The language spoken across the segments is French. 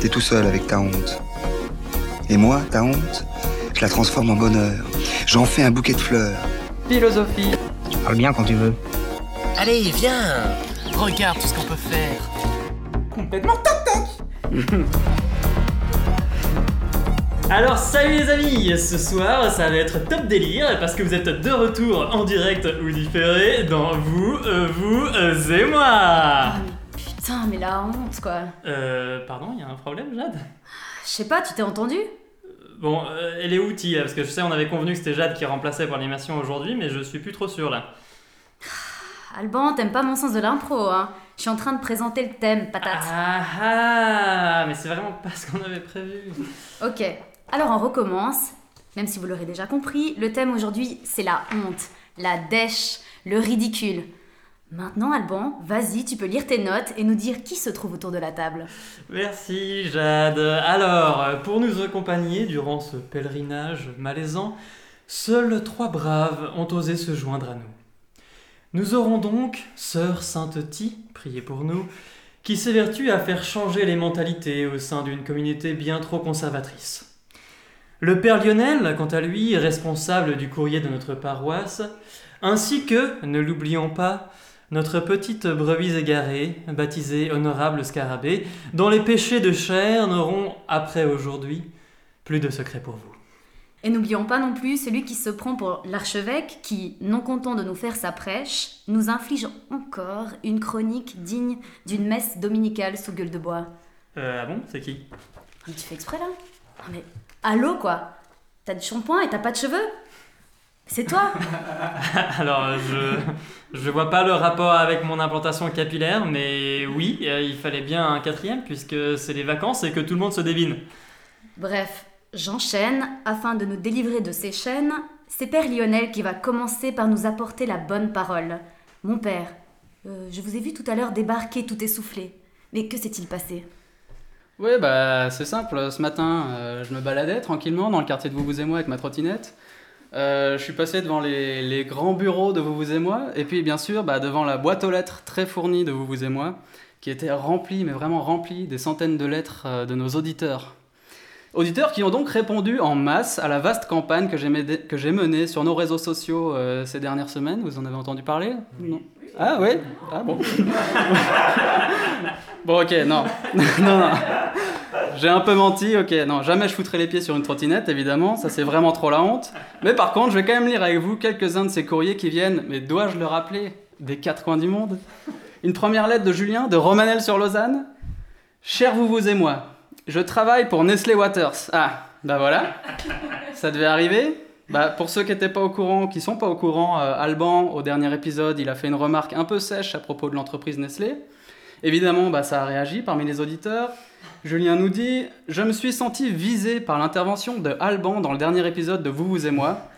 T'es tout seul avec ta honte. Et moi, ta honte, je la transforme en bonheur. J'en fais un bouquet de fleurs. Philosophie. Parle bien quand tu veux. Allez, viens Regarde tout ce qu'on peut faire Complètement toc Alors salut les amis, ce soir ça va être top délire parce que vous êtes de retour en direct ou différé dans vous, euh, vous euh, et moi. Ah, mais putain, mais la honte quoi. Euh, pardon, il y a un problème Jade? Je sais pas, tu t'es entendu? Bon, euh, elle est où Tia Parce que je sais on avait convenu que c'était Jade qui remplaçait pour l'animation aujourd'hui mais je suis plus trop sûr là. Alban, t'aimes pas mon sens de l'impro, hein Je suis en train de présenter le thème, patate. Ah ah Mais c'est vraiment pas ce qu'on avait prévu. Ok, alors on recommence. Même si vous l'aurez déjà compris, le thème aujourd'hui c'est la honte, la dèche, le ridicule. Maintenant, Alban, vas-y, tu peux lire tes notes et nous dire qui se trouve autour de la table. Merci Jade. Alors, pour nous accompagner durant ce pèlerinage malaisant, seuls trois braves ont osé se joindre à nous. Nous aurons donc Sœur Sainte Ti, priez pour nous, qui s'évertue à faire changer les mentalités au sein d'une communauté bien trop conservatrice. Le Père Lionel, quant à lui, responsable du courrier de notre paroisse, ainsi que, ne l'oublions pas, notre petite brebis égarée, baptisée Honorable Scarabée, dont les péchés de chair n'auront, après aujourd'hui, plus de secret pour vous. Et n'oublions pas non plus celui qui se prend pour l'archevêque qui, non content de nous faire sa prêche, nous inflige encore une chronique digne d'une messe dominicale sous gueule de bois. Euh, ah bon? C'est qui? Mais tu fais exprès là? Non mais, allô quoi? T'as du shampoing et t'as pas de cheveux? C'est toi Alors, je, je vois pas le rapport avec mon implantation capillaire, mais oui, euh, il fallait bien un quatrième puisque c'est les vacances et que tout le monde se devine. Bref, j'enchaîne. Afin de nous délivrer de ces chaînes, c'est Père Lionel qui va commencer par nous apporter la bonne parole. Mon père, euh, je vous ai vu tout à l'heure débarquer tout essoufflé. Mais que s'est-il passé? Oui, bah c'est simple. Ce matin, euh, je me baladais tranquillement dans le quartier de Vous, vous et moi avec ma trottinette. Euh, je suis passé devant les, grands bureaux de Vous, vous et moi, et puis bien sûr bah, devant la boîte aux lettres très fournie de Vous, vous et moi, qui était remplie, mais vraiment remplie, des centaines de lettres euh, de nos auditeurs. Auditeurs qui ont donc répondu en masse à la vaste campagne que j'ai menée sur nos réseaux sociaux euh, ces dernières semaines. Vous en avez entendu parler? Non. Ah oui? Ah bon? Bon ok, non. non, non. J'ai un peu menti, ok, non, jamais je foutrais les pieds sur une trottinette, évidemment, ça c'est vraiment trop la honte. Mais par contre, je vais quand même lire avec vous quelques-uns de ces courriers qui viennent, mais dois-je le rappeler, des quatre coins du monde? Une première lettre de Julien, de Romanel sur Lausanne. Cher vous, vous et moi, je travaille pour Nestlé Waters. Ah, bah voilà, ça devait arriver. Bah, pour ceux qui n'étaient pas au courant, qui sont pas au courant, euh, Alban, au dernier épisode, il a fait une remarque un peu sèche à propos de l'entreprise Nestlé. Évidemment, bah, ça a réagi parmi les auditeurs. Julien nous dit Je me suis senti visé par l'intervention de Alban dans le dernier épisode de Vous, vous et moi.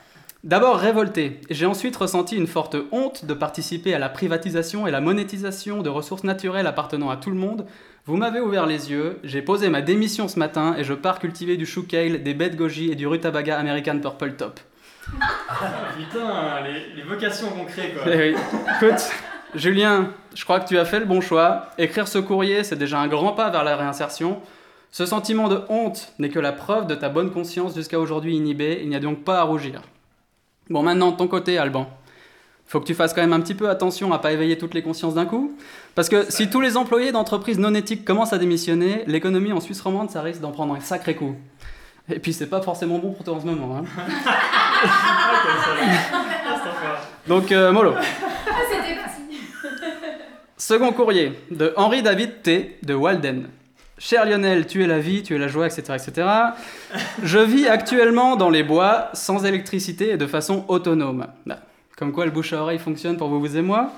D'abord révolté, j'ai ensuite ressenti une forte honte de participer à la privatisation et la monétisation de ressources naturelles appartenant à tout le monde. Vous m'avez ouvert les yeux, j'ai posé ma démission ce matin et je pars cultiver du chou kale, des de goji et du rutabaga American Purple Top. Putain, les, les vocations qu'on crée quoi. Eh oui. Écoute, Julien, je crois que tu as fait le bon choix. Écrire ce courrier, c'est déjà un grand pas vers la réinsertion. Ce sentiment de honte n'est que la preuve de ta bonne conscience jusqu'à aujourd'hui inhibée. Il n'y a donc pas à rougir. Bon, maintenant, ton côté, Alban. Faut que tu fasses quand même un petit peu attention à pas éveiller toutes les consciences d'un coup. Parce que si tous les employés d'entreprises non éthiques commencent à démissionner, l'économie en Suisse romande, ça risque d'en prendre un sacré coup. Et puis, c'est pas forcément bon pour toi en ce moment. hein. Donc, euh, mollo. Second courrier de Henri David T. de Walden. Cher Lionel, tu es la vie, tu es la joie, etc., etc. Je vis actuellement dans les bois, sans électricité et de façon autonome. Comme quoi le bouche à oreille fonctionne pour vous, vous et moi.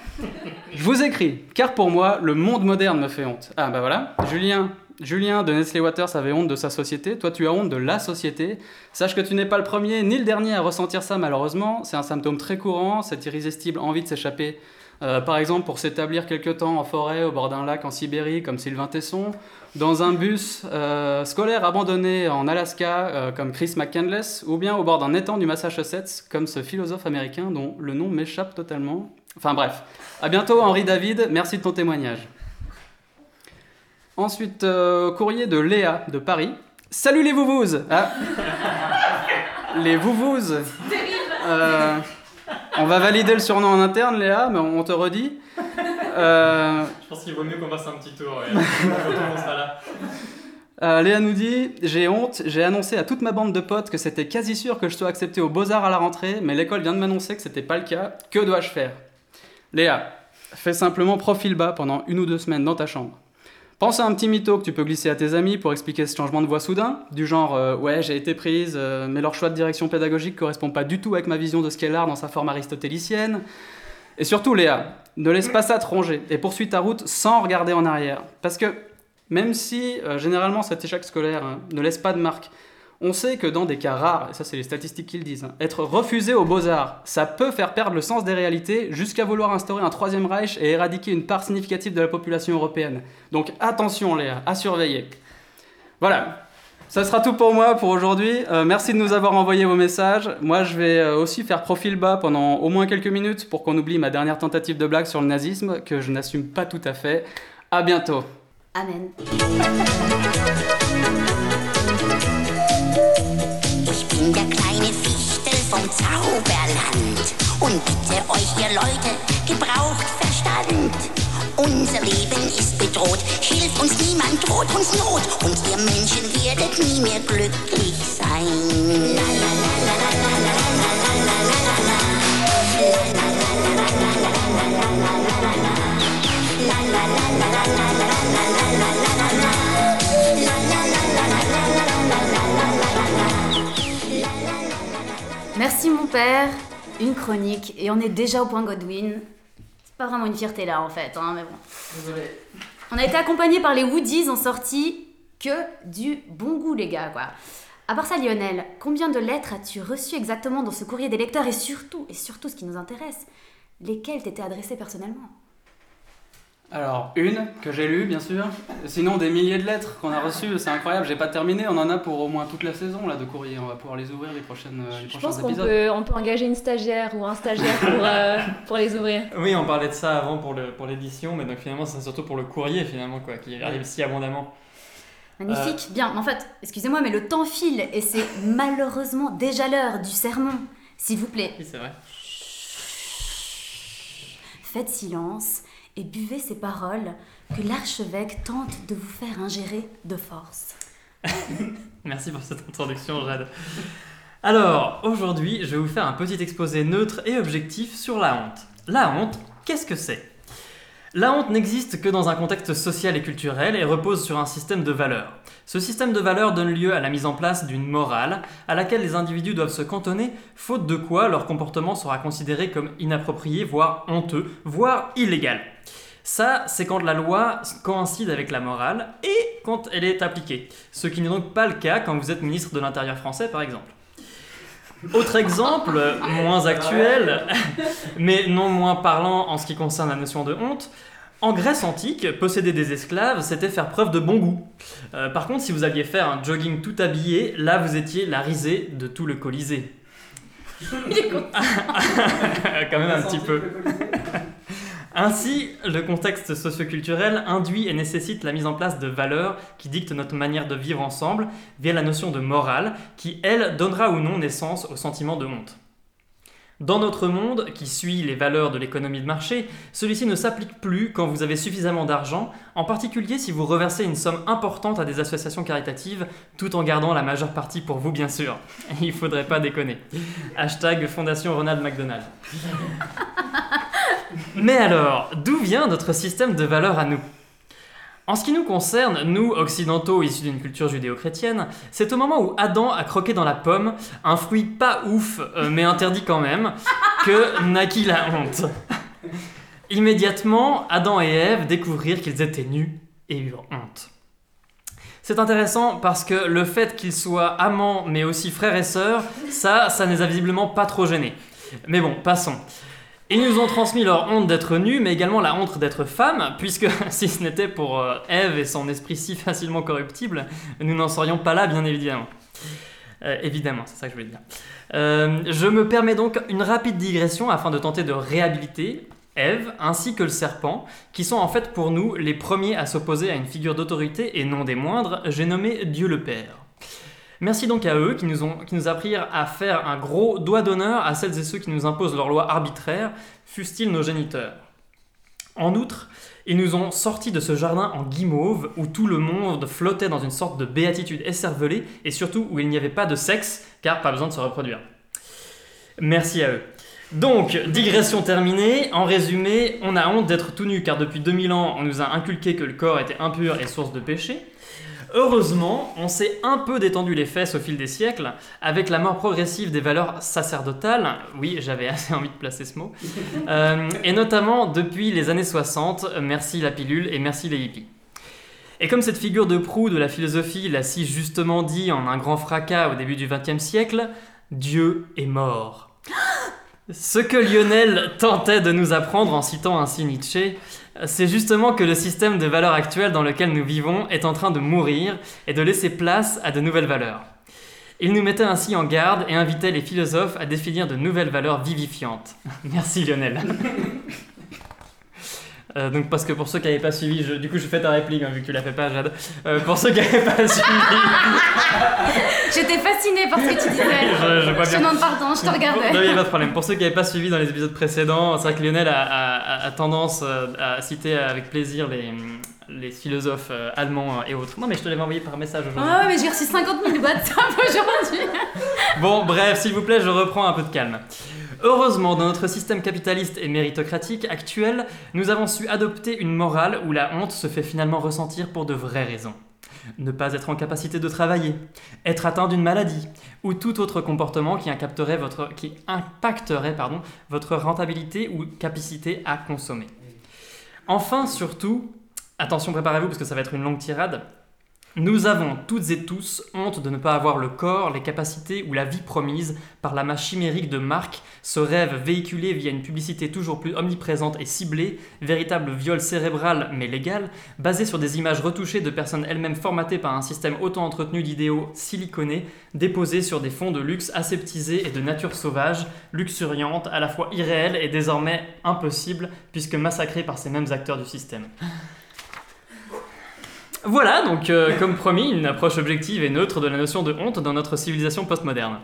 Je vous écris, car pour moi, le monde moderne me fait honte. Ah bah voilà, Julien, Julien de Nestlé Waters avait honte de sa société, toi tu as honte de la société. Sache que tu n'es pas le premier ni le dernier à ressentir ça malheureusement, c'est un symptôme très courant, cette irrésistible envie de s'échapper. Euh, par exemple, pour s'établir quelque temps en forêt, au bord d'un lac en Sibérie, comme Sylvain Tesson, dans un bus euh, scolaire abandonné en Alaska, euh, comme Chris McCandless, ou bien au bord d'un étang du Massachusetts, comme ce philosophe américain dont le nom m'échappe totalement. Enfin bref. À bientôt, Henri David, merci de ton témoignage. Ensuite, courrier de Léa de Paris. Salut les vouvous Ah. Les vouvous Euh, On va valider le surnom en interne, Léa, mais on te redit. Euh, Je pense qu'il vaut mieux qu'on fasse un petit tour. ouais. Sera là. Euh, Léa nous dit J'ai honte, j'ai annoncé à toute ma bande de potes que c'était quasi sûr que je sois accepté aux Beaux-Arts à la rentrée, mais l'école vient de m'annoncer que c'était pas le cas. Que dois-je faire? Léa, fais simplement profil bas pendant une ou deux semaines dans ta chambre. Pense à un petit mytho que tu peux glisser à tes amis pour expliquer ce changement de voix soudain, du genre euh, Ouais, j'ai été prise, euh, mais leur choix de direction pédagogique correspond pas du tout avec ma vision de ce qu'est l'art dans sa forme aristotélicienne. Et surtout, Léa, ne laisse pas ça te ronger et poursuis ta route sans regarder en arrière. Parce que même si euh, généralement cet échec scolaire ne laisse pas de marque, on sait que dans des cas rares, et ça c'est les statistiques qui le disent, hein, être refusé aux beaux-arts, ça peut faire perdre le sens des réalités jusqu'à vouloir instaurer un troisième Reich et éradiquer une part significative de la population européenne. Donc attention Léa, à surveiller. Voilà, ça sera tout pour moi pour aujourd'hui. Euh, merci de nous avoir envoyé vos messages. Moi, je vais euh, aussi faire profil bas pendant au moins quelques minutes pour qu'on oublie ma dernière tentative de blague sur le nazisme, que je n'assume pas tout à fait. À bientôt. Amen. Vom Zauberland und bitte euch, ihr Leute, gebraucht Verstand. Unser Leben ist bedroht, hilft uns niemand, droht uns Not und ihr Menschen werdet nie mehr glücklich sein. La, la, la, Merci mon père, une chronique, et on est déjà au point Godwin. C'est pas vraiment une fierté là en fait, hein, mais bon. On a été accompagnés par les Woodies en sortie que du bon goût les gars quoi. À part ça Lionel, combien de lettres as-tu reçues exactement dans ce courrier des lecteurs et surtout, et surtout ce qui nous intéresse, lesquelles t'étaient adressées personnellement? Alors, une que j'ai lue, bien sûr. Sinon, des milliers de lettres qu'on a reçues, c'est incroyable. J'ai pas terminé. On en a pour au moins toute la saison là de courrier. On va pouvoir les ouvrir les prochaines, euh, les Je prochains pense qu'on épisodes. peut, on peut engager une stagiaire ou un stagiaire pour, euh, pour les ouvrir. Oui, on parlait de ça avant pour le pour l'édition, mais donc finalement c'est surtout pour le courrier finalement quoi, qui arrive si abondamment. Magnifique, bien. Mais en fait, excusez-moi, mais le temps file et c'est malheureusement déjà l'heure du sermon. S'il vous plaît, Oui, c'est vrai. faites silence et buvez ces paroles que l'archevêque tente de vous faire ingérer de force. Merci pour cette introduction, Jade. Alors, aujourd'hui, je vais vous faire un petit exposé neutre et objectif sur la honte. La honte, qu'est-ce que c'est? La honte n'existe que dans un contexte social et culturel et repose sur un système de valeurs. Ce système de valeurs donne lieu à la mise en place d'une morale à laquelle les individus doivent se cantonner, faute de quoi leur comportement sera considéré comme inapproprié, voire honteux, voire illégal. Ça, c'est quand la loi coïncide avec la morale et quand elle est appliquée. Ce qui n'est donc pas le cas quand vous êtes ministre de l'Intérieur français, par exemple. Autre exemple, moins actuel, mais non moins parlant en ce qui concerne la notion de honte. En Grèce antique, posséder des esclaves, c'était faire preuve de bon goût. Euh, par contre, si vous alliez faire un jogging tout habillé, là vous étiez la risée de tout le Colisée. Quand même un petit peu. Ainsi, le contexte socioculturel induit et nécessite la mise en place de valeurs qui dictent notre manière de vivre ensemble via la notion de morale qui, elle, donnera ou non naissance au sentiment de honte. Dans notre monde, qui suit les valeurs de l'économie de marché, celui-ci ne s'applique plus quand vous avez suffisamment d'argent, en particulier si vous reversez une somme importante à des associations caritatives, tout en gardant la majeure partie pour vous bien sûr. Il faudrait pas déconner. Hashtag Fondation Ronald McDonald. Mais alors, d'où vient notre système de valeurs à nous? En ce qui nous concerne, nous, occidentaux issus d'une culture judéo-chrétienne, c'est au moment où Adam a croqué dans la pomme, un fruit pas ouf, euh, mais interdit quand même, que naquit la honte. Immédiatement, Adam et Ève découvrirent qu'ils étaient nus et eurent honte. C'est intéressant parce que le fait qu'ils soient amants mais aussi frères et sœurs, ça, ça ne les a visiblement pas trop gênés. Mais bon, passons. Ils nous ont transmis leur honte d'être nus, mais également la honte d'être femmes, puisque si ce n'était pour euh, Ève et son esprit si facilement corruptible, nous n'en serions pas là, bien évidemment. Euh, évidemment, c'est ça que je voulais dire. Euh, je me permets donc une rapide digression afin de tenter de réhabiliter Ève ainsi que le serpent, qui sont en fait pour nous les premiers à s'opposer à une figure d'autorité et non des moindres, j'ai nommé Dieu le Père. Merci donc à eux qui nous, ont, qui nous apprirent à faire un gros doigt d'honneur à celles et ceux qui nous imposent leurs lois arbitraires, fussent-ils nos géniteurs. En outre, ils nous ont sortis de ce jardin en guimauve où tout le monde flottait dans une sorte de béatitude écervelée et surtout où il n'y avait pas de sexe car pas besoin de se reproduire. Merci à eux. Donc, digression terminée. En résumé, on a honte d'être tout nu car depuis 2000 ans, on nous a inculqué que le corps était impur et source de péché. Heureusement, on s'est un peu détendu les fesses au fil des siècles, avec la mort progressive des valeurs sacerdotales, oui, j'avais assez envie de placer ce mot, Euh, et notamment depuis les années 60, merci la pilule et merci les hippies. Et comme cette figure de proue de la philosophie l'a si justement dit en un grand fracas au début du XXe siècle, Dieu est mort. Ce que Lionel tentait de nous apprendre en citant ainsi Nietzsche, c'est justement que le système de valeurs actuel dans lequel nous vivons est en train de mourir et de laisser place à de nouvelles valeurs. Il nous mettait ainsi en garde et invitait les philosophes à définir de nouvelles valeurs vivifiantes. Merci Lionel. Euh, donc parce que pour ceux qui n'avaient pas suivi, je- du coup je fais ta réplique hein, vu que tu la fais pas Jade. Euh, pour ceux qui n'avaient pas suivi, J'étais fascinée par ce que tu disais. je, je vois Je bien. demande pardon, je te Non, regardais. il n'y a pas de problème. Pour ceux qui n'avaient pas suivi dans les épisodes précédents, c'est vrai que Lionel a, a- a- a tendance euh, à citer avec plaisir les, les philosophes euh, allemands et autres. Non mais je te l'avais envoyé par message aujourd'hui. Ah ouais, mais j'ai reçu 50 000 WhatsApp aujourd'hui. Bon, bref, s'il vous plaît, je reprends un peu de calme. Heureusement, dans notre système capitaliste et méritocratique actuel, nous avons su adopter une morale où la honte se fait finalement ressentir pour de vraies raisons. Ne pas être en capacité de travailler, être atteint d'une maladie, ou tout autre comportement qui, impacterait votre, rentabilité ou capacité à consommer. Enfin, surtout, attention, préparez-vous parce que ça va être une longue tirade, nous avons toutes et tous honte de ne pas avoir le corps, les capacités ou la vie promise par la main chimérique de Marc, ce rêve véhiculé via une publicité toujours plus omniprésente et ciblée, véritable viol cérébral mais légal, basé sur des images retouchées de personnes elles-mêmes formatées par un système auto-entretenu d'idéaux siliconés, déposés sur des fonds de luxe aseptisés et de nature sauvage, luxuriante, à la fois irréelle et désormais impossible, puisque massacrée par ces mêmes acteurs du système. Voilà, donc euh, comme promis, une approche objective et neutre de la notion de honte dans notre civilisation postmoderne.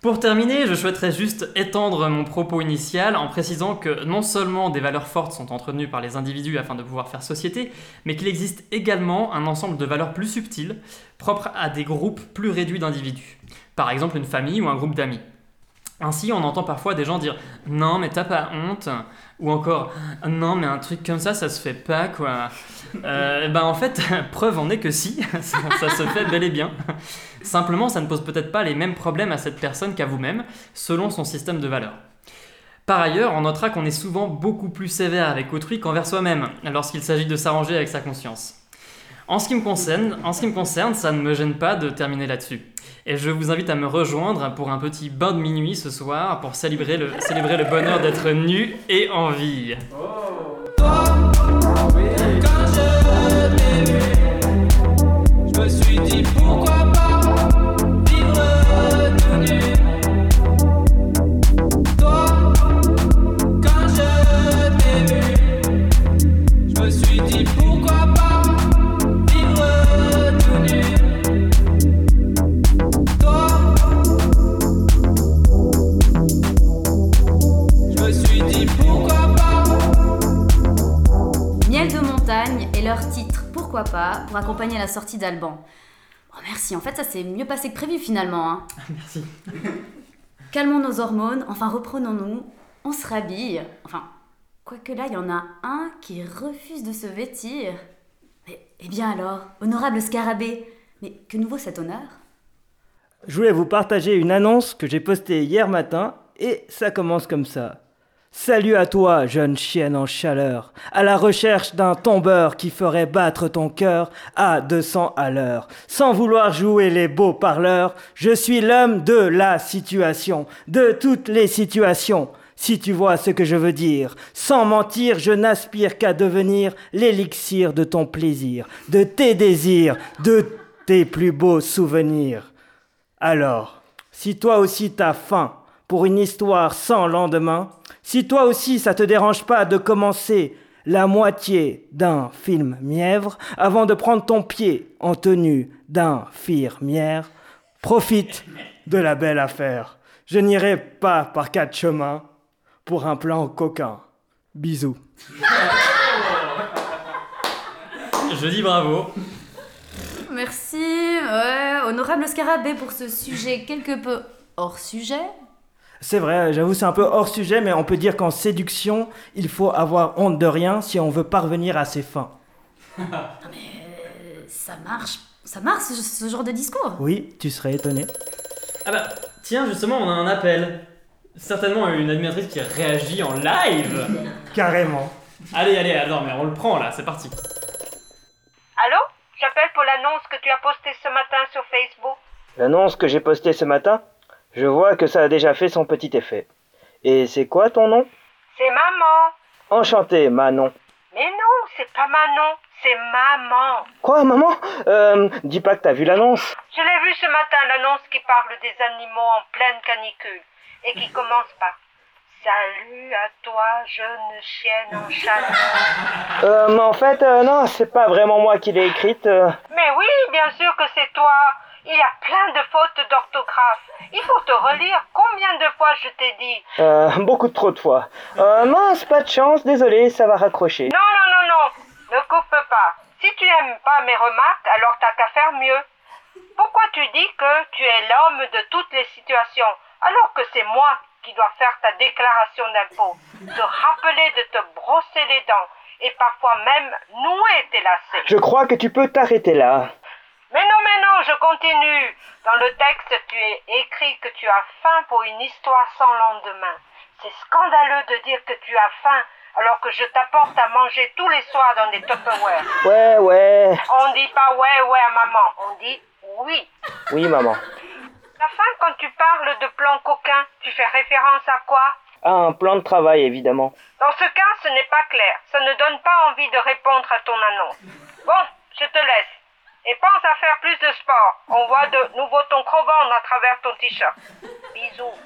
Pour terminer, je souhaiterais juste étendre mon propos initial en précisant que non seulement des valeurs fortes sont entretenues par les individus afin de pouvoir faire société, mais qu'il existe également un ensemble de valeurs plus subtiles, propres à des groupes plus réduits d'individus. Par exemple une famille ou un groupe d'amis. Ainsi, on entend parfois des gens dire Non, mais t'as pas honte Ou encore Non, mais un truc comme ça, ça se fait pas, quoi. Euh, ben en fait, preuve en est que si, ça, se fait bel et bien. Simplement, ça ne pose peut-être pas les mêmes problèmes à cette personne qu'à vous-même, selon son système de valeurs. Par ailleurs, on notera qu'on est souvent beaucoup plus sévère avec autrui qu'envers soi-même, lorsqu'il s'agit de s'arranger avec sa conscience. En ce qui me concerne, ça ne me gêne pas de terminer là-dessus. Et je vous invite à me rejoindre pour un petit bain de minuit ce soir pour célébrer le, bonheur d'être nu et en vie. Je leur titre Pourquoi pas pour accompagner la sortie d'Alban. Oh merci, en fait ça s'est mieux passé que prévu finalement. Hein. Merci. Calmons nos hormones, enfin reprenons-nous, on se rhabille. Enfin, quoique là il y en a un qui refuse de se vêtir. Mais, eh bien alors, honorable scarabée, mais que nous vaut cet honneur? Je voulais vous partager une annonce que j'ai postée hier matin et ça commence comme ça. Salut à toi, jeune chienne en chaleur, à la recherche d'un tombeur qui ferait battre ton cœur à 200 à l'heure. Sans vouloir jouer les beaux parleurs, je suis l'homme de la situation, de toutes les situations. Si tu vois ce que je veux dire, sans mentir, je n'aspire qu'à devenir l'élixir de ton plaisir, de tes désirs, de tes plus beaux souvenirs. Alors, si toi aussi t'as faim, pour une histoire sans lendemain, si toi aussi ça te dérange pas de commencer la moitié d'un film mièvre avant de prendre ton pied en tenue d'infirmière, profite de la belle affaire. Je n'irai pas par quatre chemins pour un plan coquin. Bisous. Je dis bravo. Merci, ouais, honorable Scarabée pour ce sujet quelque peu hors sujet. C'est vrai, j'avoue, c'est un peu hors sujet, mais on peut dire qu'en séduction, il faut avoir honte de rien si on veut parvenir à ses fins. Euh, ça marche, ça marche ce, ce genre de discours. Oui, tu serais étonné. Ah bah, tiens, justement, on a un appel. Certainement une admiratrice qui réagit en live. Carrément. Allez, allez, alors, mais on le prend là, c'est parti. Allô J'appelle pour l'annonce que tu as postée ce matin sur Facebook. L'annonce que j'ai postée ce matin, je vois que ça a déjà fait son petit effet. Et c'est quoi ton nom? C'est maman. Enchanté, Manon. Mais non, c'est pas Manon, c'est maman. Quoi, maman? Euh, dis pas que t'as vu l'annonce. Je l'ai vu ce matin, l'annonce qui parle des animaux en pleine canicule et qui commence par Salut à toi, jeune chienne en chaleur. Euh, mais en fait, euh, non, c'est pas vraiment moi qui l'ai écrite. euh. Mais oui, bien sûr que c'est toi. Il y a plein de fautes d'orthographe. Il faut te relire. Combien de fois je t'ai dit Euh, beaucoup trop de fois. Euh, mince, pas de chance, désolé, ça va raccrocher. Non, non, non, non. Ne coupe pas. Si tu n'aimes pas mes remarques, alors t'as qu'à faire mieux. Pourquoi tu dis que tu es l'homme de toutes les situations, alors que c'est moi qui dois faire ta déclaration d'impôt, te rappeler de te brosser les dents et parfois même nouer tes lacets? Je crois que tu peux t'arrêter là. Mais non, mais non, je continue. Dans le texte, tu es écrit que tu as faim pour une histoire sans lendemain. C'est scandaleux de dire que tu as faim alors que je t'apporte à manger tous les soirs dans des Tupperware. Ouais, ouais. On dit pas ouais, ouais à maman, on dit oui. Oui, maman. La fin, quand tu parles de plan coquin, tu fais référence à quoi? Ah, un plan de travail, évidemment. Dans ce cas, ce n'est pas clair. Ça ne donne pas envie de répondre à ton annonce. Bon, je te laisse. Et pense à faire plus de sport. On voit de nouveau ton crevant à travers ton t-shirt. Bisous.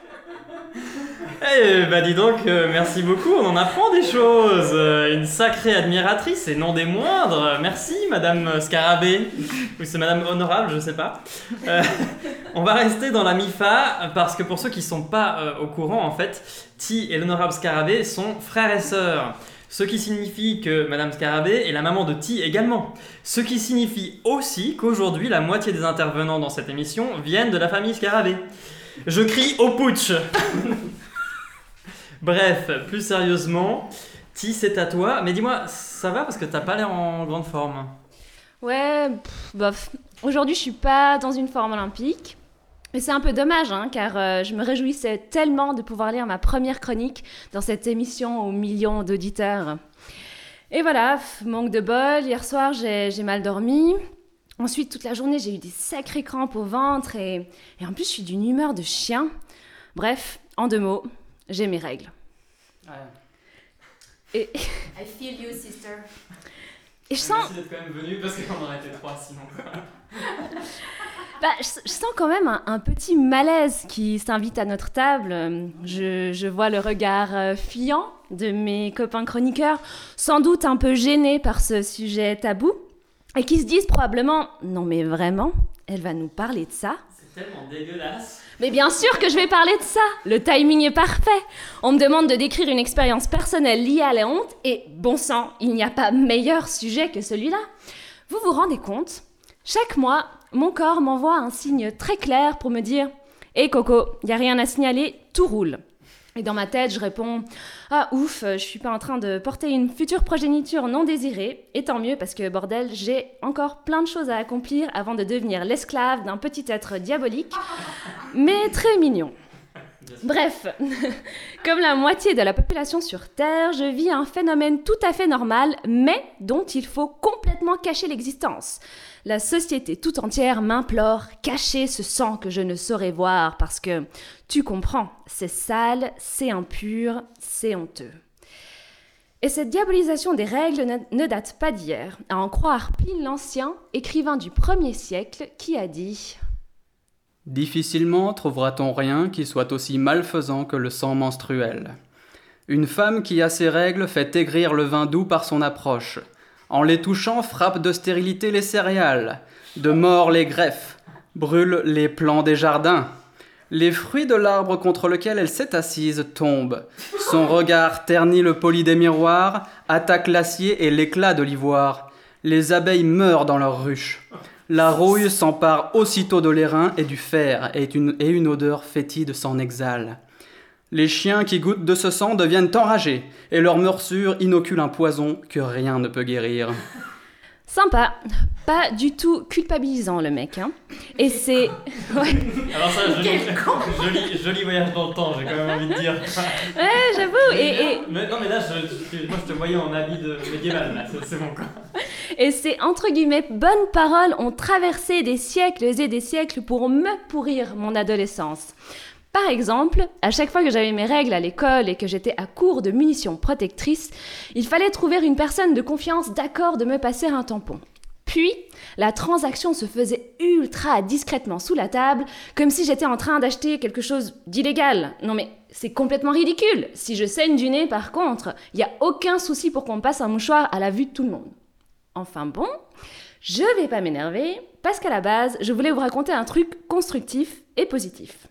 Eh bah dis donc, euh, merci beaucoup, on en apprend des choses. Euh, une sacrée admiratrice et non des moindres. Merci Madame Scarabée. Ou c'est Madame Honorable, je sais pas. Euh, on va rester dans la MIFA parce que pour ceux qui sont pas au courant, en fait, Ti et l'Honorable Scarabée sont frères et sœurs. Ce qui signifie que Madame Scarabée est la maman de Ti également. Ce qui signifie aussi qu'aujourd'hui, la moitié des intervenants dans cette émission viennent de la famille Scarabée. Je crie au putsch Bref, plus sérieusement, Ti, c'est à toi. Mais dis-moi, ça va parce que t'as pas l'air en grande forme? Ouais, bof. Aujourd'hui, je suis pas dans une forme olympique. Mais c'est un peu dommage, hein, car euh, je me réjouissais tellement de pouvoir lire ma première chronique dans cette émission aux millions d'auditeurs. Et voilà, manque de bol, hier soir j'ai mal dormi. Ensuite, toute la journée, j'ai eu des sacrés crampes au ventre et, et en plus, je suis d'une humeur de chien. Bref, en deux mots, j'ai mes règles. Et, I feel you, sister. et je sens... Merci d'être quand même venu parce qu'on aurait été trois sinon. Bah, je, je sens quand même un, un petit malaise qui s'invite à notre table. Je, je vois le regard euh, fuyant de mes copains chroniqueurs, sans doute un peu gênés par ce sujet tabou, et qui se disent probablement Non, mais vraiment, elle va nous parler de ça C'est tellement dégueulasse. Mais bien sûr que je vais parler de ça. Le timing est parfait. On me demande de décrire une expérience personnelle liée à la honte et bon sang, il n'y a pas meilleur sujet que celui-là. Vous vous rendez compte Chaque mois, mon corps m'envoie un signe très clair pour me dire "Hé Coco, il y a rien à signaler, tout roule." Et dans ma tête, je réponds Ah ouf, je suis pas en train de porter une future progéniture non désirée. Et tant mieux parce que bordel, j'ai encore plein de choses à accomplir avant de devenir l'esclave d'un petit être diabolique, mais très mignon. Bref, comme la moitié de la population sur Terre, je vis un phénomène tout à fait normal, mais dont il faut complètement cacher l'existence. La société tout entière m'implore, cachez ce sang que je ne saurais voir, parce que, tu comprends, c'est sale, c'est impur, c'est honteux. Et cette diabolisation des règles ne, date pas d'hier, à en croire Pline l'Ancien, écrivain du 1er siècle, qui a dit Difficilement trouvera-t-on rien qui soit aussi malfaisant que le sang menstruel. Une femme qui a ses règles fait aigrir le vin doux par son approche. En les touchant, frappe de stérilité les céréales, de mort les greffes, brûle les plants des jardins. Les fruits de l'arbre contre lequel elle s'est assise tombent. Son regard ternit le poli des miroirs, attaque l'acier et l'éclat de l'ivoire. Les abeilles meurent dans leurs ruches. La rouille s'empare aussitôt de l'airain et du fer, et une, et une odeur fétide s'en exhale. Les chiens qui goûtent de ce sang deviennent enragés, et leur morsure inocule un poison que rien ne peut guérir. Sympa. Pas du tout culpabilisant, le mec. Hein. Et c'est. Ouais. Alors ça, joli, joli, joli voyage dans le temps, j'ai quand même envie de dire. Ouais, j'avoue. Et, et, Mais, non mais là, je, je- moi je te voyais en habit de médiéval, là, c'est- c'est bon quoi. et ces entre guillemets bonnes paroles ont traversé des siècles et des siècles pour me pourrir mon adolescence. Par exemple, à chaque fois que j'avais mes règles à l'école et que j'étais à court de munitions protectrices, il fallait trouver une personne de confiance d'accord de me passer un tampon. Puis, la transaction se faisait ultra discrètement sous la table, comme si j'étais en train d'acheter quelque chose d'illégal. Non mais c'est complètement ridicule. Si je saigne du nez, par contre, il n'y a aucun souci pour qu'on passe un mouchoir à la vue de tout le monde. Enfin bon, je vais pas m'énerver, parce qu'à la base, je voulais vous raconter un truc constructif et positif.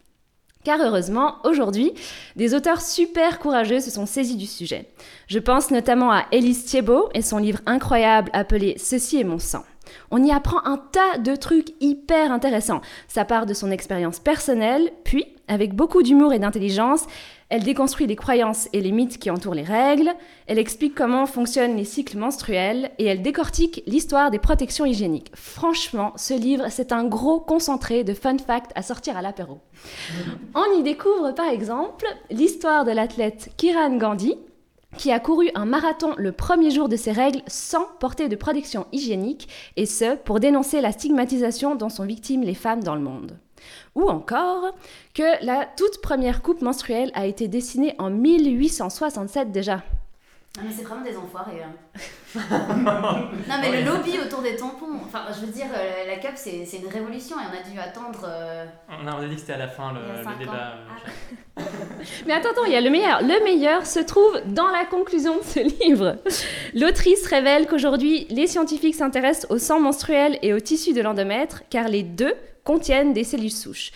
Car heureusement, aujourd'hui, des auteurs super courageux se sont saisis du sujet. Je pense notamment à Élise Thiebaud et son livre incroyable appelé Ceci est mon sang. On y apprend un tas de trucs hyper intéressants. Ça part de son expérience personnelle, puis, avec beaucoup d'humour et d'intelligence, elle déconstruit les croyances et les mythes qui entourent les règles, elle explique comment fonctionnent les cycles menstruels et elle décortique l'histoire des protections hygiéniques. Franchement, ce livre, c'est un gros concentré de fun facts à sortir à l'apéro. On y découvre par exemple l'histoire de l'athlète Kiran Gandhi, qui a couru un marathon le premier jour de ses règles sans porter de protection hygiénique, et ce, pour dénoncer la stigmatisation dont sont victimes les femmes dans le monde. Ou encore que la toute première coupe menstruelle a été dessinée en 1867 déjà. Non mais c'est vraiment des enfoirés. hein. non mais le lobby autour des tampons, enfin je veux dire, euh, la cup c'est c'est une révolution et on a dû attendre... euh, On a on a dit que c'était à la fin le, le débat. euh, Mais attends, attends, il y a le meilleur. Le meilleur se trouve dans la conclusion de ce livre. L'autrice révèle qu'aujourd'hui, les scientifiques s'intéressent au sang menstruel et au tissu de l'endomètre, car les deux contiennent des cellules souches.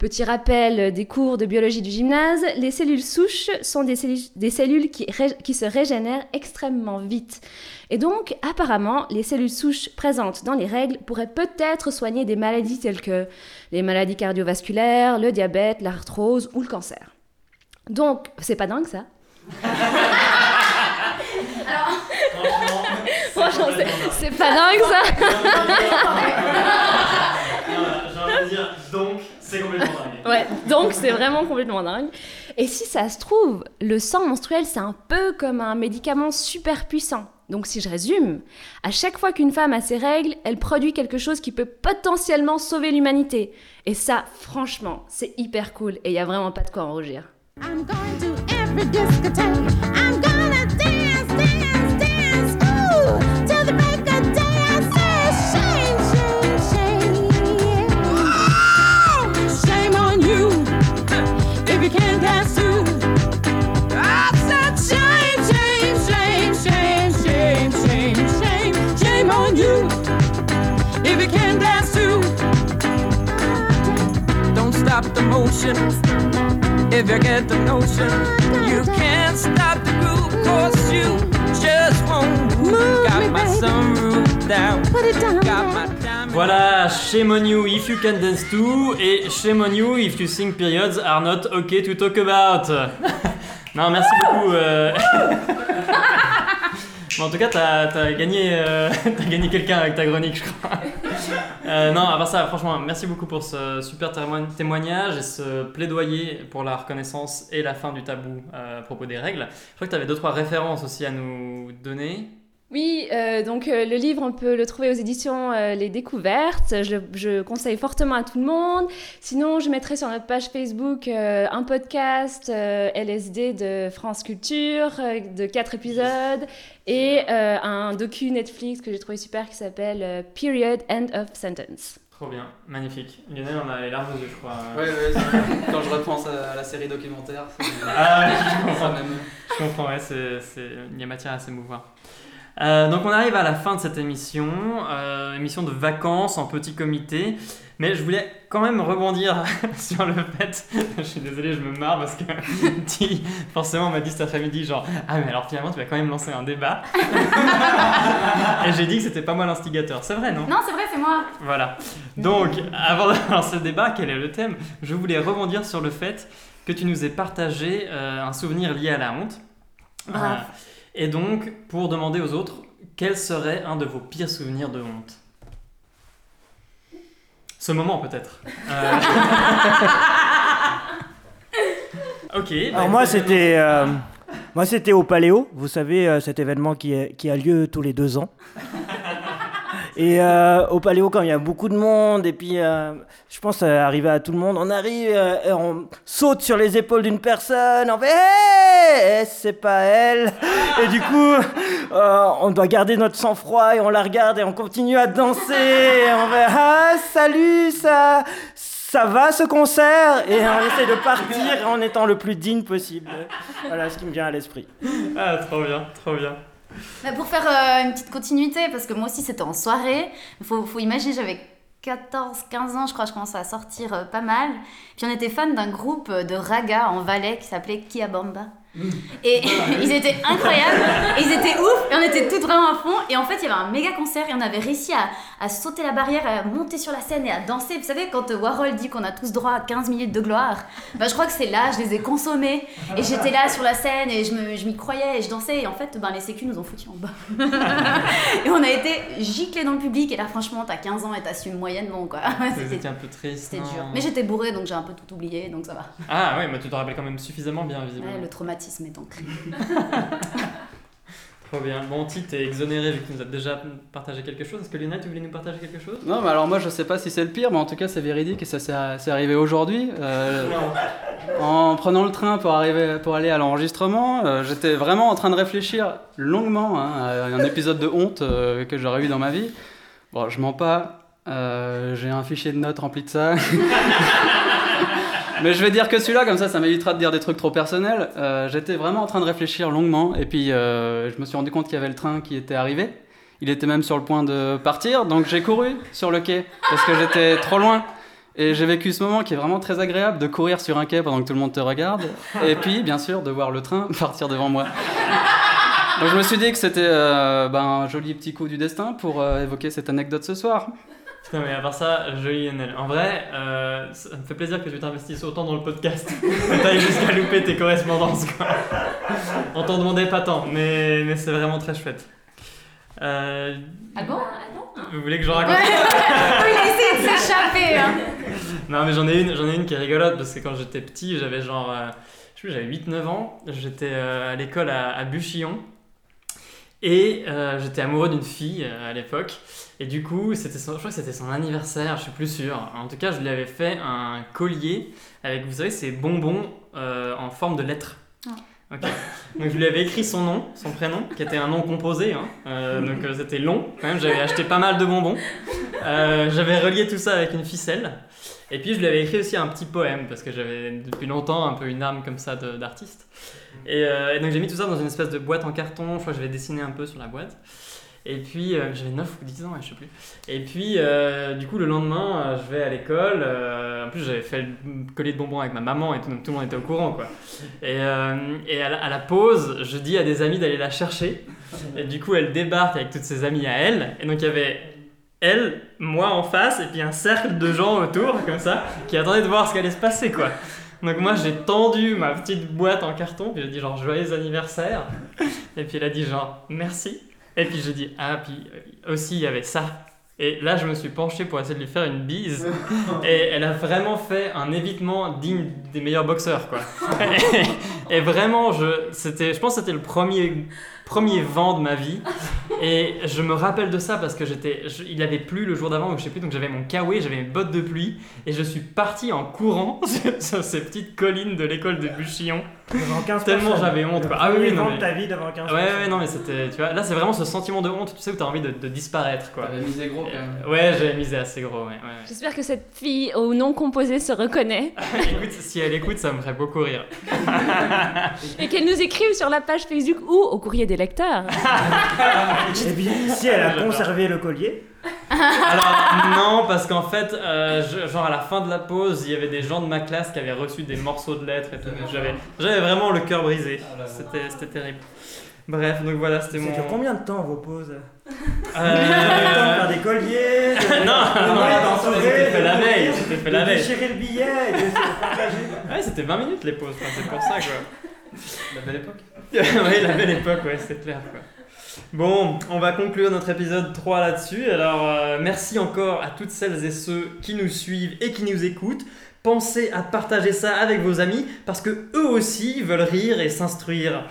Petit rappel des cours de biologie du gymnase, les cellules souches sont des cellules, des cellules qui, ré- qui se régénèrent extrêmement vite. Et donc, apparemment, les cellules souches présentes dans les règles pourraient peut-être soigner des maladies telles que les maladies cardiovasculaires, le diabète, l'arthrose ou le cancer. Donc, c'est pas dingue ça? Franchement, Franchement, c'est- pas dingue ça? Non, c'est complètement dingue. Ouais, donc c'est vraiment complètement dingue. Et si ça se trouve, le sang menstruel, c'est un peu comme un médicament super puissant. Donc si je résume, à chaque fois qu'une femme a ses règles, elle produit quelque chose qui peut potentiellement sauver l'humanité. Et ça, franchement, c'est hyper cool et il y a vraiment pas de quoi en rougir. I'm going to every discotheque. I'm gonna stop the motion if you get the notion. You can't stop the groove, cause you just won't move. Got my sunroof down, got my. Voilà, shame on you if you can dance too, et shame on you if you think periods are not okay to talk about. non, merci beaucoup. euh. En tout cas, t'as as gagné, euh, gagné quelqu'un avec ta chronique, je crois. Euh, non, à part ça, franchement, merci beaucoup pour ce super témoignage et ce plaidoyer pour la reconnaissance et la fin du tabou euh, à propos des règles. Je crois que tu avais deux, trois références aussi à nous donner. Oui, euh, donc euh, le livre, on peut le trouver aux éditions euh, Les Découvertes. Je, je conseille fortement à tout le monde. Sinon, je mettrai sur notre page Facebook euh, un podcast euh, LSD de France Culture euh, de quatre épisodes et euh, un docu Netflix que j'ai trouvé super qui s'appelle euh, Period End of Sentence. Trop bien, magnifique. Lionel en a les larmes aux yeux, je crois. Ouais, c'est- quand je repense à la série documentaire, ça me- Ah je ça comprends. Je comprends, ouais, il y a matière à s'émouvoir. Euh, donc on arrive à la fin de cette émission, euh, émission de vacances en petit comité, mais je voulais quand même rebondir sur le fait, je suis désolé, je me marre parce que Ti, forcément, m'a dit cet après-midi genre ah mais alors finalement tu vas quand même lancer un débat, et j'ai dit que c'était pas moi l'instigateur, c'est vrai non? Non, c'est vrai, c'est moi. voilà. Donc, avant de lancer le débat, quel est le thème? Je voulais rebondir sur le fait que tu nous aies partagé euh, un souvenir lié à la honte. Euh, et donc, pour demander aux autres, quel serait un de vos pires souvenirs de honte? Ce moment, peut-être. Euh, ok. bah, Alors moi c'était euh, moi c'était au Paléo, vous savez euh, cet événement qui, est- qui a lieu tous les deux ans. Et euh, au Paléo quand il y a beaucoup de monde et puis euh, je pense euh, arriver à tout le monde, on arrive, on saute sur les épaules d'une personne, on fait Hey, c'est pas elle. Et du coup on doit garder notre sang-froid et on la regarde et on continue à danser. Et on fait ah salut ça. Ça va ce concert? Et on essaie de partir en étant le plus digne possible. Voilà ce qui me vient à l'esprit. Ah, trop bien, trop bien. Pour faire euh, une petite continuité, parce que moi aussi c'était en soirée, il faut, imaginer, j'avais 14-15 ans, je crois, je commençais à sortir euh, pas mal. Puis on était fan d'un groupe de raga en Valais qui s'appelait Kiabamba. Et ils étaient incroyables, et ils étaient ouf, et on était toutes vraiment à fond. Et en fait, il y avait un méga concert, et on avait réussi à, à sauter la barrière, à monter sur la scène et à danser. Vous savez, quand euh, Warhol dit qu'on a tous droit à 15 minutes de gloire, bah, je crois que c'est là, je les ai consommés. Et j'étais là sur la scène, et je me- je m'y croyais, et je dansais. Et en fait, ben, les sécu nous ont foutus en bas. et on a été giclés dans le public, et là, franchement, t'as 15 ans et t'assumes moyennement, quoi. C'était un peu triste. c'était dur. Mais j'étais bourrée, donc j'ai un peu tout oublié, donc ça va. Ah ouais, mais tu te rappelles quand même suffisamment bien, visiblement. Ouais, le traumatisme est ancré. Trop bien. Bon, Ti, t'es exonéré vu que tu nous as déjà partagé quelque chose. Est-ce que Lionel, tu voulais nous partager quelque chose? Non, mais alors moi je sais pas si c'est le pire, mais en tout cas c'est véridique et ça s'est arrivé aujourd'hui. Euh, en prenant le train pour, arriver, pour aller à l'enregistrement, euh, j'étais vraiment en train de réfléchir longuement hein, à un épisode de honte euh, que j'aurais eu dans ma vie. Bon, je mens pas, euh, j'ai un fichier de notes rempli de ça. Mais je vais dire que celui-là, comme ça, ça m'évitera de dire des trucs trop personnels. Euh, J'étais vraiment en train de réfléchir longuement, et puis euh, je me suis rendu compte qu'il y avait le train qui était arrivé. Il était même sur le point de partir, donc j'ai couru sur le quai, parce que j'étais trop loin. Et j'ai vécu ce moment qui est vraiment très agréable, de courir sur un quai pendant que tout le monde te regarde, et puis, bien sûr, de voir le train partir devant moi. Donc je me suis dit que c'était euh, ben, un joli petit coup du destin pour évoquer cette anecdote ce soir. Non mais à part ça, joli Lionel. En vrai, euh, ça me fait plaisir que tu t'investisses autant dans le podcast. que t'ailles jusqu'à louper tes correspondances quoi. On t'en demandait pas tant, mais, mais c'est vraiment très chouette. Euh, Ah bon? Vous voulez que je raconte? Il a essayé de s'échapper, hein. Non mais j'en ai une, j'en ai une qui est rigolote parce que quand j'étais petit, j'avais genre, euh, je sais plus, j'avais 8-9 ans, j'étais euh, à l'école à, à Buchillon et euh, j'étais amoureux d'une fille euh, à l'époque et du coup c'était son, je crois que c'était son anniversaire, je suis plus sûr. En tout cas, je lui avais fait un collier avec, vous savez, ces bonbons euh, en forme de lettres. Ok. Donc je lui avais écrit son nom, son prénom, qui était un nom composé, hein. Donc c'était long. Quand même, j'avais acheté pas mal de bonbons. J'avais relié tout ça avec une ficelle. Et puis je lui avais écrit aussi un petit poème parce que j'avais depuis longtemps un peu une âme comme ça d'artiste. Et, euh, et donc j'ai mis tout ça dans une espèce de boîte en carton. Je crois que j'avais dessiné un peu sur la boîte. Et puis euh, j'avais 9 ou 10 ans, je sais plus. Et puis euh, du coup le lendemain, je vais à l'école. en plus j'avais fait le collier de bonbons avec ma maman et tout, donc tout le monde était au courant quoi. Et, et à, la, à la pause, je dis à des amis d'aller la chercher. Et du coup elle débarque avec toutes ses amies à elle. Et donc il y avait elle, moi en face, et puis un cercle de gens autour, comme ça, qui attendaient de voir ce qui allait se passer, quoi. Donc moi j'ai tendu ma petite boîte en carton, puis j'ai dit genre joyeux anniversaire, et puis elle a dit genre merci, et puis j'ai dit ah, puis euh, aussi il y avait ça. Et là je me suis penché pour essayer de lui faire une bise, et elle a vraiment fait un évitement digne des meilleurs boxeurs, quoi. Et, vraiment, je, je pense que c'était le premier, premier vent de ma vie. Et je me rappelle de ça parce que j'étais, il avait plu le jour d'avant ou je sais plus, donc j'avais mon kawaii, j'avais mes bottes de pluie et je suis parti en courant sur, sur ces petites collines de l'école de Buchillon. Devant 15 Tellement j'avais honte, quoi. Ah oui, non, mais- de ta vie devant 15 Ouais, ouais, non, mais c'était. Tu vois, là, c'est vraiment ce sentiment de honte, tu sais, où t'as envie de, de disparaître, quoi. T'avais misé gros quand même. Ouais, j'avais misé assez gros, ouais. ouais, ouais. J'espère que cette fille au nom composé se reconnaît écoute, si elle écoute, ça me ferait beaucoup rire. et qu'elle nous écrive sur la page Facebook ou au courrier des lecteurs. Et bien, si elle a conservé le collier, Alors, non, parce qu'en fait, euh, je- genre à la fin de la pause, il y avait des gens de ma classe qui avaient reçu des morceaux de lettres et tout. J'avais, j'avais vraiment le cœur brisé. C'était, c'était terrible. Bref, donc voilà, c'était mon. sur combien de temps vos pauses Euh, Combien de temps de faire des colliers de- Non, non, non, d'entourer, c'était fait la veille, c'était fait la de veille. déchirer le billet et de se partager. Ouais, c'était 20 minutes les pauses, enfin, c'est pour ça quoi. La belle époque. ouais, la belle époque, ouais, c'est clair quoi. Bon, on va conclure notre épisode 3 là-dessus. Alors, euh, merci encore à toutes celles et ceux qui nous suivent et qui nous écoutent. Pensez à partager ça avec vos amis parce que eux aussi veulent rire et s'instruire.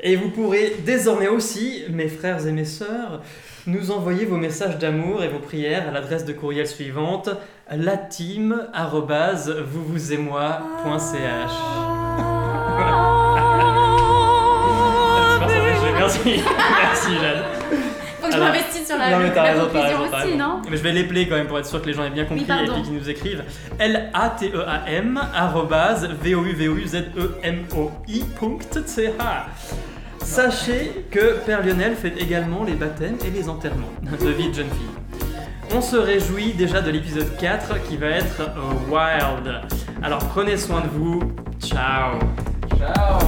Et vous pourrez désormais aussi, mes frères et mes sœurs, nous envoyer vos messages d'amour et vos prières à l'adresse de courriel suivante lateam@vousvoussetmoi.ch. Merci, merci Jeanne. Faut que je m'investisse sur la, Non, mais t'as la raison, t'as conclusion raison, t'as aussi, raison. non Mais je vais les player quand même pour être sûr que les gens aient bien compris et pardon. puis qu'ils nous écrivent. L-A-T-E-A-M arrobase V-O-U-V-O-U-Z-E-M-O-I.ch. Sachez que Père Lionel fait également les baptêmes et les enterrements de vie de jeune fille. On se réjouit déjà de l'épisode 4 qui va être euh, Wild. Alors prenez soin de vous. Ciao. Ciao